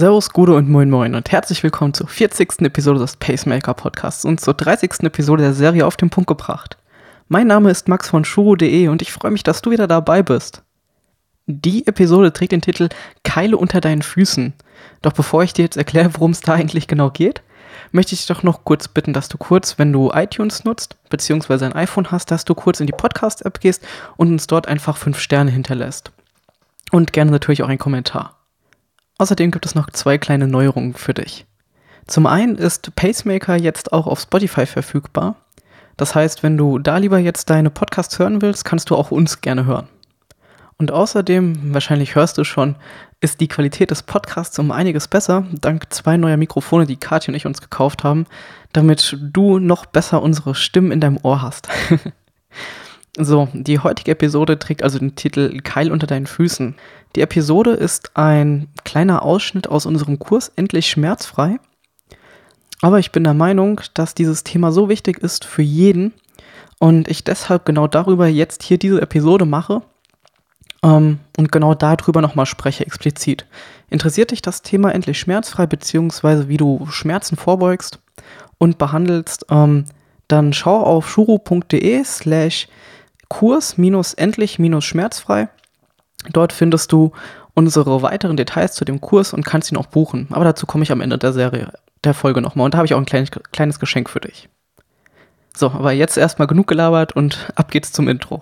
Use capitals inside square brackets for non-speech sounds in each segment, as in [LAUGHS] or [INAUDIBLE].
Servus, Gude und Moin Moin und herzlich willkommen zur 40. Episode des Pacemaker Podcasts und zur 30. Episode der Serie auf den Punkt gebracht. Mein Name ist Max von Shuro.de und ich freue mich, dass du wieder dabei bist. Die Episode trägt den Titel Keile unter deinen Füßen. Doch bevor ich dir jetzt erkläre, worum es da eigentlich genau geht, möchte ich dich doch noch kurz bitten, dass du kurz, wenn du iTunes nutzt, beziehungsweise ein iPhone hast, dass du kurz in die Podcast-App gehst und uns dort einfach 5 Sterne hinterlässt. Und gerne natürlich auch einen Kommentar. Außerdem gibt es noch zwei kleine Neuerungen für dich. Zum einen ist Pacemaker jetzt auch auf Spotify verfügbar. Das heißt, wenn du da lieber jetzt deine Podcasts hören willst, kannst du auch uns gerne hören. Und außerdem, wahrscheinlich hörst du schon, ist die Qualität des Podcasts um einiges besser, dank zwei neuer Mikrofone, die Katja und ich uns gekauft haben, damit du noch besser unsere Stimmen in deinem Ohr hast. [LAUGHS] so, die heutige Episode trägt also den Titel Keil unter deinen Füßen. Die Episode ist ein kleiner Ausschnitt aus unserem Kurs Endlich schmerzfrei. Aber ich bin der Meinung, dass dieses Thema so wichtig ist für jeden und ich deshalb genau darüber jetzt hier diese Episode mache ähm, und genau darüber nochmal spreche, explizit. Interessiert dich das Thema endlich schmerzfrei, beziehungsweise wie du Schmerzen vorbeugst und behandelst, ähm, dann schau auf shuru.de slash kurs-endlich-schmerzfrei Dort findest du unsere weiteren Details zu dem Kurs und kannst ihn auch buchen. Aber dazu komme ich am Ende der Serie, der Folge nochmal. Und da habe ich auch ein kleines, kleines Geschenk für dich. So, aber jetzt erstmal genug gelabert und ab geht's zum Intro.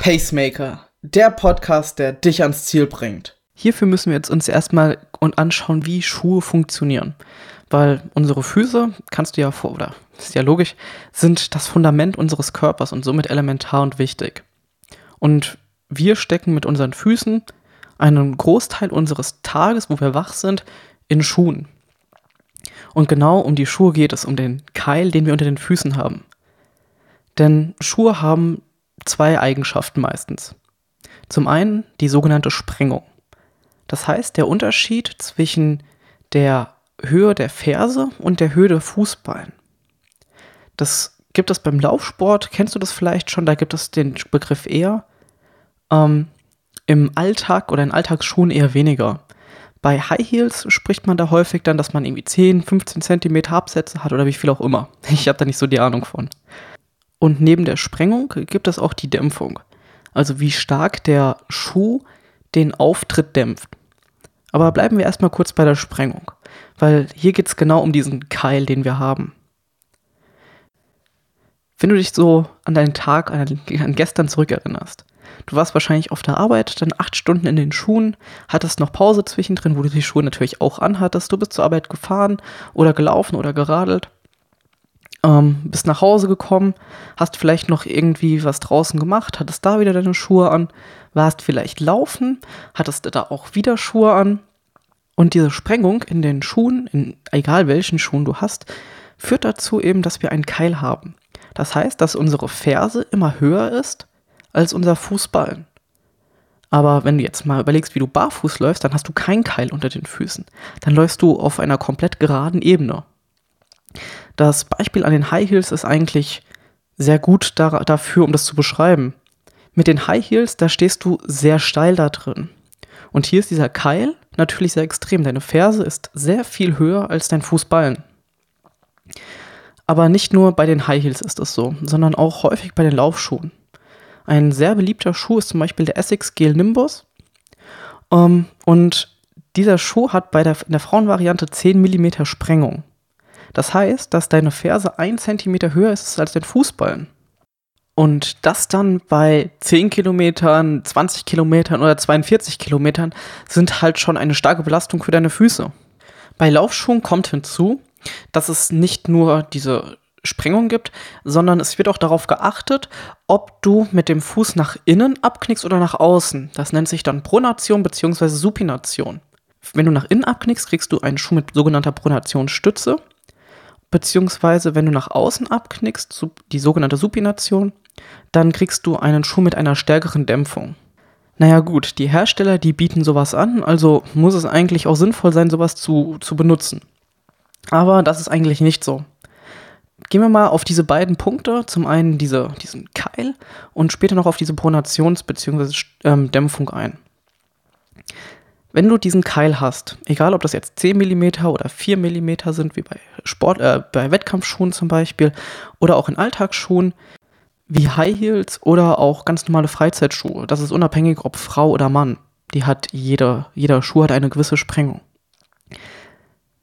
Pacemaker, der Podcast, der dich ans Ziel bringt. Hierfür müssen wir jetzt uns erstmal anschauen, wie Schuhe funktionieren. Weil unsere Füße, kannst du ja vor, oder ist ja logisch, sind das Fundament unseres Körpers und somit elementar und wichtig. Und wir stecken mit unseren Füßen einen Großteil unseres Tages, wo wir wach sind, in Schuhen. Und genau um die Schuhe geht es, um den Keil, den wir unter den Füßen haben. Denn Schuhe haben zwei Eigenschaften meistens. Zum einen die sogenannte Sprengung. Das heißt, der Unterschied zwischen der Höhe der Ferse und der Höhe der Fußballen. Das gibt es beim Laufsport, kennst du das vielleicht schon, da gibt es den Begriff eher. Ähm, Im Alltag oder in Alltagsschuhen eher weniger. Bei High Heels spricht man da häufig dann, dass man irgendwie 10, 15 Zentimeter Absätze hat oder wie viel auch immer. [LAUGHS] Ich habe da nicht so die Ahnung von. Und neben der Sprengung gibt es auch die Dämpfung. Also wie stark der Schuh den Auftritt dämpft. Aber bleiben wir erstmal kurz bei der Sprengung, weil hier geht es genau um diesen Keil, den wir haben. Wenn du dich so an deinen Tag, an, an gestern zurückerinnerst, du warst wahrscheinlich auf der Arbeit, dann acht Stunden in den Schuhen, hattest noch Pause zwischendrin, wo du die Schuhe natürlich auch anhattest, du bist zur Arbeit gefahren oder gelaufen oder geradelt ähm, bist nach Hause gekommen, hast vielleicht noch irgendwie was draußen gemacht, hattest da wieder deine Schuhe an, warst vielleicht laufen, hattest da auch wieder Schuhe an. Und diese Sprengung in den Schuhen, in egal welchen Schuhen du hast, führt dazu eben, dass wir einen Keil haben. Das heißt, dass unsere Ferse immer höher ist als unser Fußballen. Aber wenn du jetzt mal überlegst, wie du barfuß läufst, dann hast du keinen Keil unter den Füßen. Dann läufst du auf einer komplett geraden Ebene. Das Beispiel an den High Heels ist eigentlich sehr gut da, dafür, um das zu beschreiben. Mit den High Heels, da stehst du sehr steil da drin. Und hier ist dieser Keil natürlich sehr extrem. Deine Ferse ist sehr viel höher als dein Fußballen. Aber nicht nur bei den High Heels ist es so, sondern auch häufig bei den Laufschuhen. Ein sehr beliebter Schuh ist zum Beispiel der Essex Gel Nimbus. Um, ähm, und dieser Schuh hat bei der, in der Frauenvariante 10 mm Sprengung. Das heißt, dass deine Ferse ein Zentimeter höher ist als dein Fußballen. Und das dann bei 10 Kilometern, 20 Kilometern oder 42 Kilometern sind halt schon eine starke Belastung für deine Füße. Bei Laufschuhen kommt hinzu, dass es nicht nur diese Sprengung gibt, sondern es wird auch darauf geachtet, ob du mit dem Fuß nach innen abknickst oder nach außen. Das nennt sich dann Pronation bzw. Supination. Wenn du nach innen abknickst, kriegst du einen Schuh mit sogenannter Pronationsstütze beziehungsweise wenn du nach außen abknickst, die sogenannte Supination, dann kriegst du einen Schuh mit einer stärkeren Dämpfung. Naja gut, die Hersteller, die bieten sowas an, also muss es eigentlich auch sinnvoll sein, sowas zu, zu benutzen. Aber das ist eigentlich nicht so. Gehen wir mal auf diese beiden Punkte, zum einen diese, diesen Keil und später noch auf diese Pronations- bzw. Ähm, Dämpfung ein. Wenn du diesen Keil hast, egal ob das jetzt 10 mm oder 4 mm sind, wie bei Sport, äh, bei Wettkampfschuhen zum Beispiel, oder auch in Alltagsschuhen, wie High Heels oder auch ganz normale Freizeitschuhe. Das ist unabhängig, ob Frau oder Mann. Die hat jeder, jeder Schuh hat eine gewisse Sprengung.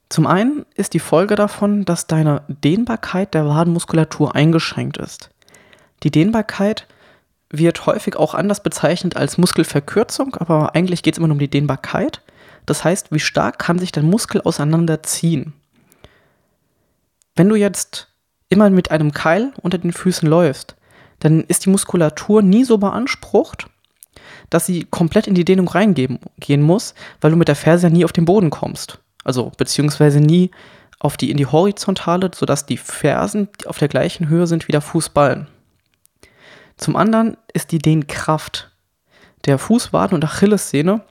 Zum einen ist die Folge davon, dass deine Dehnbarkeit der Wadenmuskulatur eingeschränkt ist. Die Dehnbarkeit wird häufig auch anders bezeichnet als Muskelverkürzung, aber eigentlich geht es immer nur um die Dehnbarkeit. Das heißt, wie stark kann sich dein Muskel auseinanderziehen? Wenn du jetzt immer mit einem Keil unter den Füßen läufst, dann ist die Muskulatur nie so beansprucht, dass sie komplett in die Dehnung reingehen muss, weil du mit der Ferse ja nie auf den Boden kommst. Also beziehungsweise nie auf die in die Horizontale, sodass die Fersen auf der gleichen Höhe sind wie der Fußballen. Zum anderen ist die Dehnkraft der Fußwaden und Achillessehne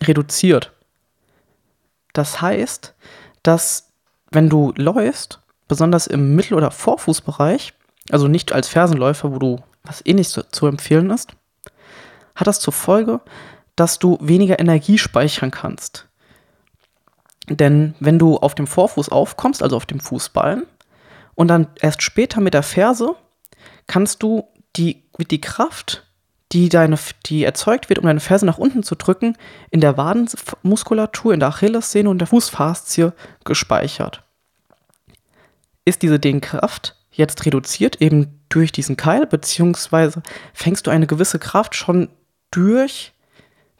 reduziert. Das heißt, dass wenn du läufst, besonders im Mittel- oder Vorfußbereich, also nicht als Fersenläufer, wo du was eh nicht zu, zu empfehlen ist, hat das zur Folge, dass du weniger Energie speichern kannst. Denn wenn du auf dem Vorfuß aufkommst, also auf dem Fußballen, und dann erst später mit der Ferse, kannst du die, die Kraft, die, deine, die erzeugt wird, um deine Ferse nach unten zu drücken, in der Wadenmuskulatur, in der Achillessehne und der Fußfaszie gespeichert. Ist diese Dehnkraft jetzt reduziert, eben durch diesen Keil, beziehungsweise fängst du eine gewisse Kraft schon durch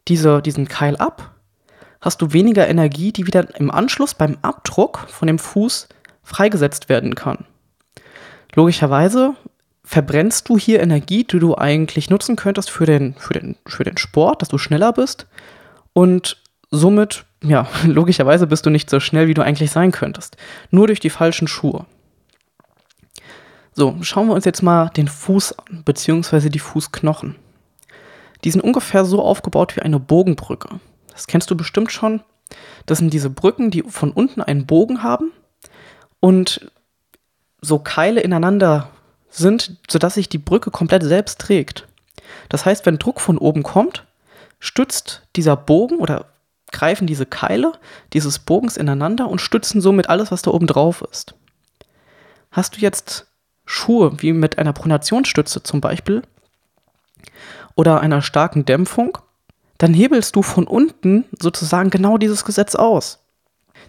diese, diesen Keil ab hast du weniger Energie, die wieder im Anschluss beim Abdruck von dem Fuß freigesetzt werden kann. Logischerweise verbrennst du hier Energie, die du eigentlich nutzen könntest für den, für den, für den Sport, dass du schneller bist. Und somit, ja, [LAUGHS] logischerweise bist du nicht so schnell, wie du eigentlich sein könntest. Nur durch die falschen Schuhe. So, schauen wir uns jetzt mal den Fuß an, beziehungsweise die Fußknochen. Die sind ungefähr so aufgebaut wie eine Bogenbrücke. Das kennst du bestimmt schon. Das sind diese Brücken, die von unten einen Bogen haben und so Keile ineinander sind, sodass sich die Brücke komplett selbst trägt. Das heißt, wenn Druck von oben kommt, stützt dieser Bogen oder greifen diese Keile dieses Bogens ineinander und stützen somit alles, was da oben drauf ist. Hast du jetzt Schuhe wie mit einer Pronationsstütze zum Beispiel oder einer starken Dämpfung, dann hebelst du von unten sozusagen genau dieses Gesetz aus.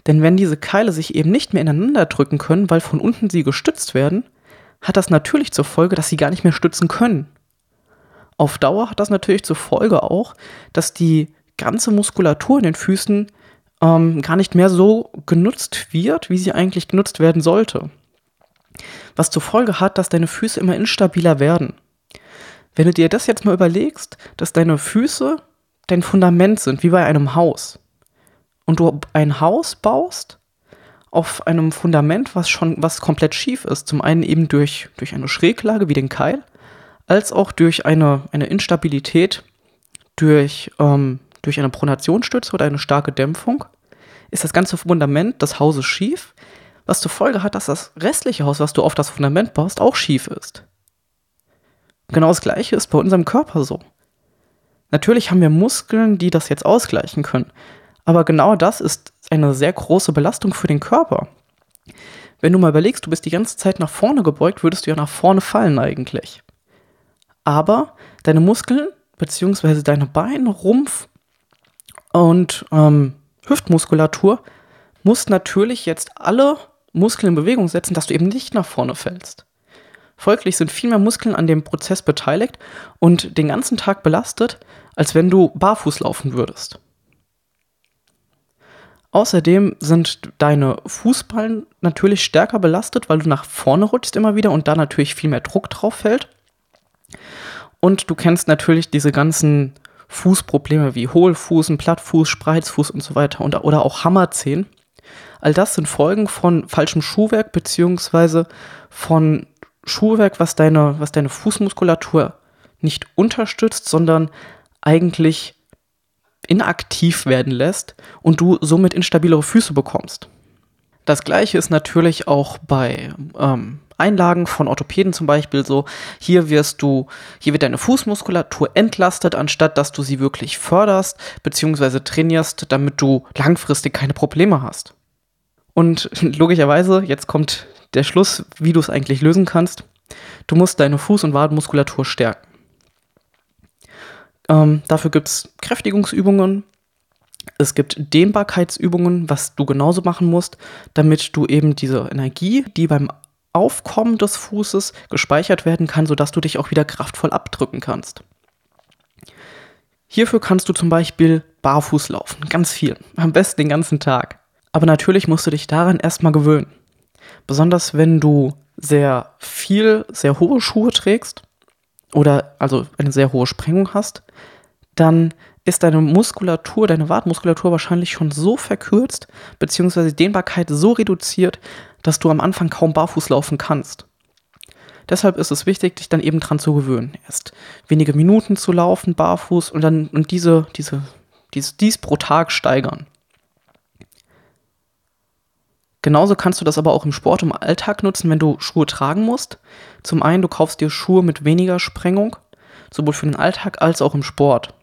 Denn wenn diese Keile sich eben nicht mehr ineinander drücken können, weil von unten sie gestützt werden, hat das natürlich zur Folge, dass sie gar nicht mehr stützen können. Auf Dauer hat das natürlich zur Folge auch, dass die ganze Muskulatur in den Füßen ähm, gar nicht mehr so genutzt wird, wie sie eigentlich genutzt werden sollte. Was zur Folge hat, dass deine Füße immer instabiler werden. Wenn du dir das jetzt mal überlegst, dass deine Füße dein Fundament sind, wie bei einem Haus. Und du ein Haus baust auf einem Fundament, was schon, was komplett schief ist. Zum einen eben durch, durch eine Schräglage wie den Keil, als auch durch eine, eine Instabilität, durch, ähm, durch eine Pronationsstütze oder eine starke Dämpfung, ist das ganze Fundament des Hauses schief, was zur Folge hat, dass das restliche Haus, was du auf das Fundament baust, auch schief ist. Genau das gleiche ist bei unserem Körper so. Natürlich haben wir Muskeln, die das jetzt ausgleichen können. Aber genau das ist eine sehr große Belastung für den Körper. Wenn du mal überlegst, du bist die ganze Zeit nach vorne gebeugt, würdest du ja nach vorne fallen eigentlich. Aber deine Muskeln, beziehungsweise deine Beine, Rumpf und ähm, Hüftmuskulatur muss natürlich jetzt alle Muskeln in Bewegung setzen, dass du eben nicht nach vorne fällst. Folglich sind viel mehr Muskeln an dem Prozess beteiligt und den ganzen Tag belastet, als wenn du barfuß laufen würdest. Außerdem sind deine Fußballen natürlich stärker belastet, weil du nach vorne rutschst immer wieder und da natürlich viel mehr Druck drauf fällt. Und du kennst natürlich diese ganzen Fußprobleme wie Hohlfußen, Plattfuß, Spreizfuß und so weiter und, oder auch Hammerzehen. All das sind Folgen von falschem Schuhwerk beziehungsweise von Schuhwerk, was deine, was deine Fußmuskulatur nicht unterstützt, sondern eigentlich inaktiv werden lässt und du somit instabilere Füße bekommst. Das gleiche ist natürlich auch bei ähm, Einlagen von Orthopäden zum Beispiel so, hier wirst du, hier wird deine Fußmuskulatur entlastet, anstatt dass du sie wirklich förderst bzw. trainierst, damit du langfristig keine Probleme hast. Und [LAUGHS] logischerweise, jetzt kommt der Schluss, wie du es eigentlich lösen kannst. Du musst deine Fuß- und Wadenmuskulatur stärken. Ähm, dafür gibt es Kräftigungsübungen. Es gibt Dehnbarkeitsübungen, was du genauso machen musst, damit du eben diese Energie, die beim Aufkommen des Fußes gespeichert werden kann, sodass du dich auch wieder kraftvoll abdrücken kannst. Hierfür kannst du zum Beispiel barfuß laufen, ganz viel, am besten den ganzen Tag. Aber natürlich musst du dich daran erstmal gewöhnen. Besonders wenn du sehr viel, sehr hohe Schuhe trägst oder also eine sehr hohe Sprengung hast, dann ist deine Muskulatur, deine Wartmuskulatur wahrscheinlich schon so verkürzt, beziehungsweise Dehnbarkeit so reduziert, dass du am Anfang kaum barfuß laufen kannst. Deshalb ist es wichtig, dich dann eben dran zu gewöhnen. Erst wenige Minuten zu laufen, barfuß und dann und diese, diese, dies, dies pro Tag steigern. Genauso kannst du das aber auch im Sport im Alltag nutzen, wenn du Schuhe tragen musst. Zum einen, du kaufst dir Schuhe mit weniger Sprengung, sowohl für den Alltag als auch im Sport.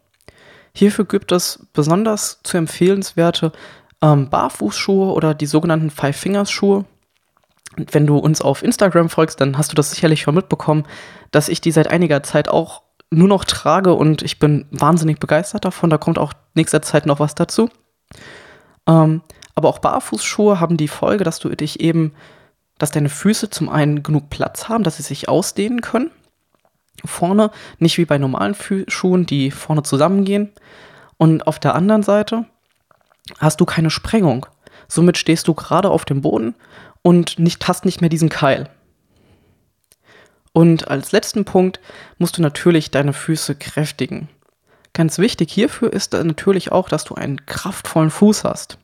Hierfür gibt es besonders zu empfehlenswerte ähm, Barfußschuhe oder die sogenannten Five-Fingers-Schuhe. Wenn du uns auf Instagram folgst, dann hast du das sicherlich schon mitbekommen, dass ich die seit einiger Zeit auch nur noch trage und ich bin wahnsinnig begeistert davon. Da kommt auch nächster Zeit noch was dazu. Ähm, aber auch Barfußschuhe haben die Folge, dass du dich eben, dass deine Füße zum einen genug Platz haben, dass sie sich ausdehnen können. Vorne, nicht wie bei normalen Fü Schuhen, die vorne zusammengehen. Und auf der anderen Seite hast du keine Sprengung. Somit stehst du gerade auf dem Boden und nicht, hast nicht mehr diesen Keil. Und als letzten Punkt musst du natürlich deine Füße kräftigen. Ganz wichtig hierfür ist natürlich auch, dass du einen kraftvollen Fuß hast.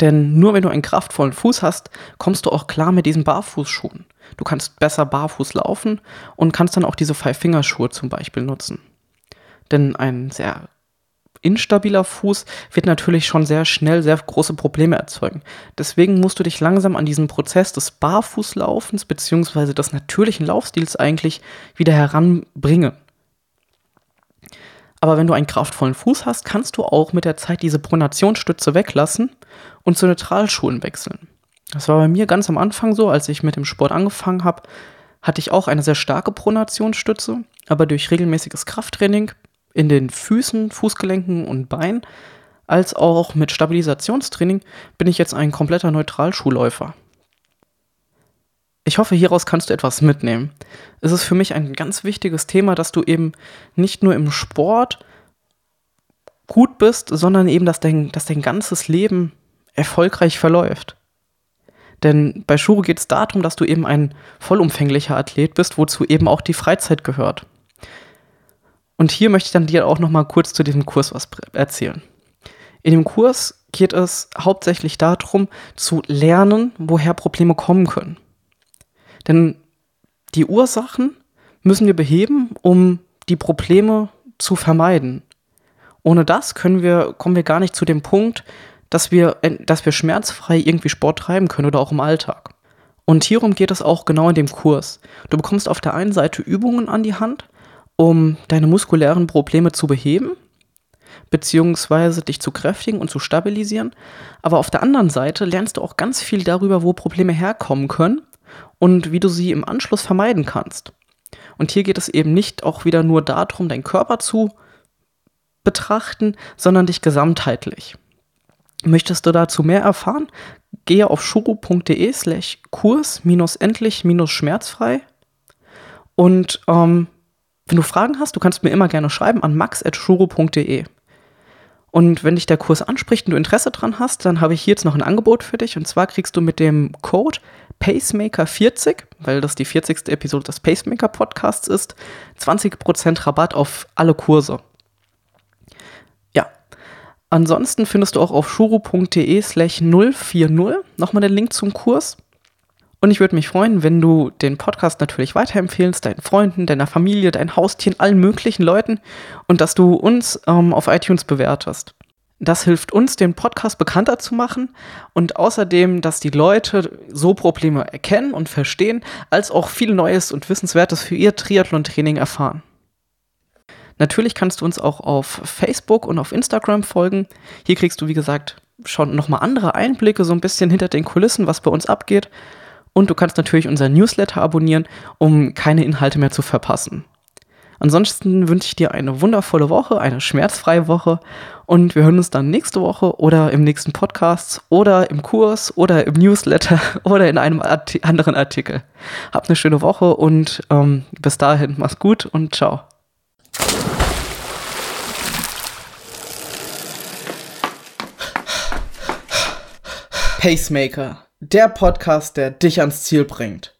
Denn nur wenn du einen kraftvollen Fuß hast, kommst du auch klar mit diesen Barfußschuhen. Du kannst besser barfuß laufen und kannst dann auch diese Five-Finger-Schuhe zum Beispiel nutzen. Denn ein sehr instabiler Fuß wird natürlich schon sehr schnell sehr große Probleme erzeugen. Deswegen musst du dich langsam an diesen Prozess des Barfußlaufens bzw. des natürlichen Laufstils eigentlich wieder heranbringen. Aber wenn du einen kraftvollen Fuß hast, kannst du auch mit der Zeit diese Pronationsstütze weglassen und zu Neutralschuhen wechseln. Das war bei mir ganz am Anfang so, als ich mit dem Sport angefangen habe, hatte ich auch eine sehr starke Pronationsstütze, aber durch regelmäßiges Krafttraining in den Füßen, Fußgelenken und Beinen, als auch mit Stabilisationstraining bin ich jetzt ein kompletter Neutralschuhläufer. Ich hoffe, hieraus kannst du etwas mitnehmen. Es ist für mich ein ganz wichtiges Thema, dass du eben nicht nur im Sport gut bist, sondern eben, dass dein, dass dein ganzes Leben erfolgreich verläuft. Denn bei Shuro geht es darum, dass du eben ein vollumfänglicher Athlet bist, wozu eben auch die Freizeit gehört. Und hier möchte ich dann dir auch noch mal kurz zu diesem Kurs was erzählen. In dem Kurs geht es hauptsächlich darum, zu lernen, woher Probleme kommen können. Denn die Ursachen müssen wir beheben, um die Probleme zu vermeiden. Ohne das können wir, kommen wir gar nicht zu dem Punkt, dass wir, dass wir schmerzfrei irgendwie Sport treiben können oder auch im Alltag. Und hierum geht es auch genau in dem Kurs. Du bekommst auf der einen Seite Übungen an die Hand, um deine muskulären Probleme zu beheben, beziehungsweise dich zu kräftigen und zu stabilisieren. Aber auf der anderen Seite lernst du auch ganz viel darüber, wo Probleme herkommen können und wie du sie im Anschluss vermeiden kannst. Und hier geht es eben nicht auch wieder nur darum, deinen Körper zu betrachten, sondern dich gesamtheitlich. Möchtest du dazu mehr erfahren? Gehe auf shuro.de slash kurs endlich schmerzfrei. Und ähm, wenn du Fragen hast, du kannst mir immer gerne schreiben an max.shuro.de. Und wenn dich der Kurs anspricht und du Interesse dran hast, dann habe ich hier jetzt noch ein Angebot für dich. Und zwar kriegst du mit dem Code Pacemaker 40, weil das die 40. Episode des Pacemaker Podcasts ist, 20% Rabatt auf alle Kurse. Ja. Ansonsten findest du auch auf shuru.de slash 040 nochmal den Link zum Kurs. Und ich würde mich freuen, wenn du den Podcast natürlich weiterempfehlst, deinen Freunden, deiner Familie, deinen Haustieren, allen möglichen Leuten und dass du uns ähm, auf iTunes bewertest. Das hilft uns, den Podcast bekannter zu machen und außerdem, dass die Leute so Probleme erkennen und verstehen, als auch viel Neues und Wissenswertes für ihr Triathlon-Training erfahren. Natürlich kannst du uns auch auf Facebook und auf Instagram folgen. Hier kriegst du, wie gesagt, schon nochmal andere Einblicke, so ein bisschen hinter den Kulissen, was bei uns abgeht. Und du kannst natürlich unser Newsletter abonnieren, um keine Inhalte mehr zu verpassen. Ansonsten wünsche ich dir eine wundervolle Woche, eine schmerzfreie Woche und wir hören uns dann nächste Woche oder im nächsten Podcast oder im Kurs oder im Newsletter [LAUGHS] oder in einem Arti anderen Artikel. Hab eine schöne Woche und ähm, bis dahin, mach's gut und ciao. Pacemaker, der Podcast, der dich ans Ziel bringt.